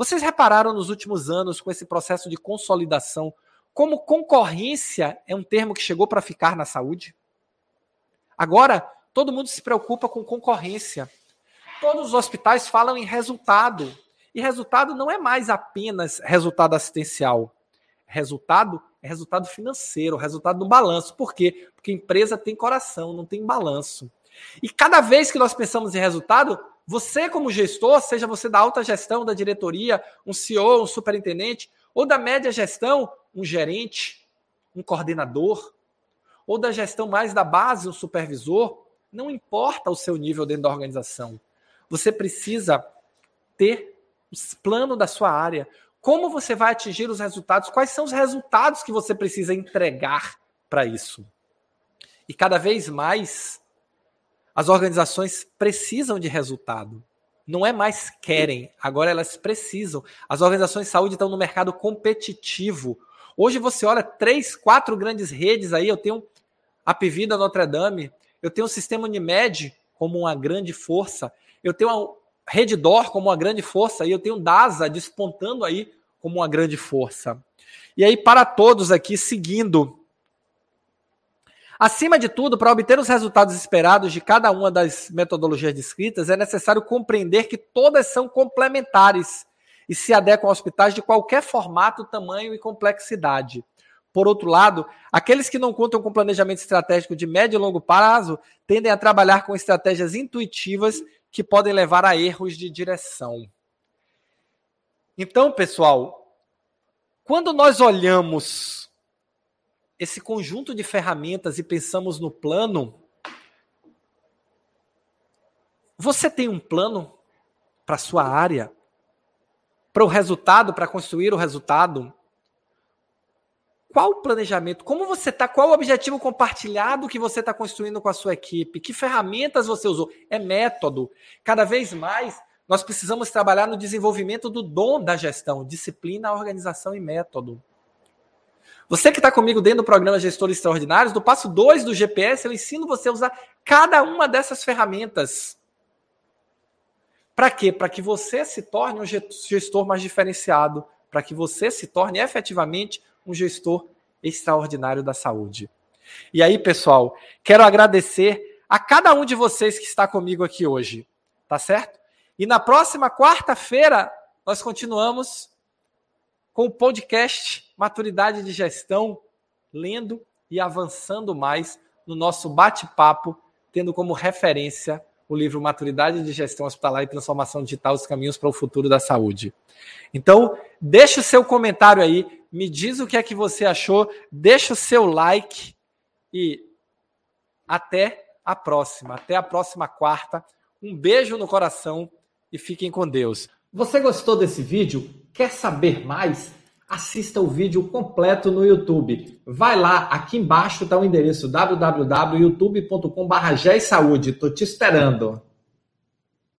Vocês repararam nos últimos anos, com esse processo de consolidação, como concorrência é um termo que chegou para ficar na saúde? Agora, todo mundo se preocupa com concorrência. Todos os hospitais falam em resultado. E resultado não é mais apenas resultado assistencial. Resultado é resultado financeiro, resultado do balanço. Por quê? Porque empresa tem coração, não tem balanço. E cada vez que nós pensamos em resultado, você, como gestor, seja você da alta gestão, da diretoria, um CEO, um superintendente, ou da média gestão, um gerente, um coordenador, ou da gestão mais da base, um supervisor, não importa o seu nível dentro da organização. Você precisa ter o plano da sua área. Como você vai atingir os resultados? Quais são os resultados que você precisa entregar para isso? E cada vez mais as organizações precisam de resultado. Não é mais querem, agora elas precisam. As organizações de saúde estão no mercado competitivo. Hoje você olha três, quatro grandes redes aí. Eu tenho a Pivida Notre Dame, eu tenho o Sistema Unimed como uma grande força, eu tenho a Reddor como uma grande força e eu tenho DASA despontando aí como uma grande força. E aí, para todos aqui, seguindo Acima de tudo, para obter os resultados esperados de cada uma das metodologias descritas, é necessário compreender que todas são complementares e se adequam a hospitais de qualquer formato, tamanho e complexidade. Por outro lado, aqueles que não contam com planejamento estratégico de médio e longo prazo tendem a trabalhar com estratégias intuitivas que podem levar a erros de direção. Então, pessoal, quando nós olhamos esse conjunto de ferramentas e pensamos no plano, você tem um plano para sua área, para o resultado, para construir o resultado? Qual o planejamento? Como você está? Qual o objetivo compartilhado que você está construindo com a sua equipe? Que ferramentas você usou? É método. Cada vez mais nós precisamos trabalhar no desenvolvimento do dom da gestão, disciplina, organização e método. Você que está comigo dentro do programa Gestores Extraordinários, do passo 2 do GPS, eu ensino você a usar cada uma dessas ferramentas. Para quê? Para que você se torne um gestor mais diferenciado, para que você se torne efetivamente um gestor extraordinário da saúde. E aí, pessoal, quero agradecer a cada um de vocês que está comigo aqui hoje, tá certo? E na próxima quarta-feira nós continuamos com o podcast Maturidade de Gestão, lendo e avançando mais no nosso bate-papo, tendo como referência o livro Maturidade de Gestão Hospitalar e Transformação Digital: Os Caminhos para o Futuro da Saúde. Então, deixa o seu comentário aí, me diz o que é que você achou, deixa o seu like e até a próxima, até a próxima quarta. Um beijo no coração e fiquem com Deus. Você gostou desse vídeo? Quer saber mais? Assista o vídeo completo no YouTube. Vai lá, aqui embaixo está o endereço www.youtube.com.br. Estou te esperando.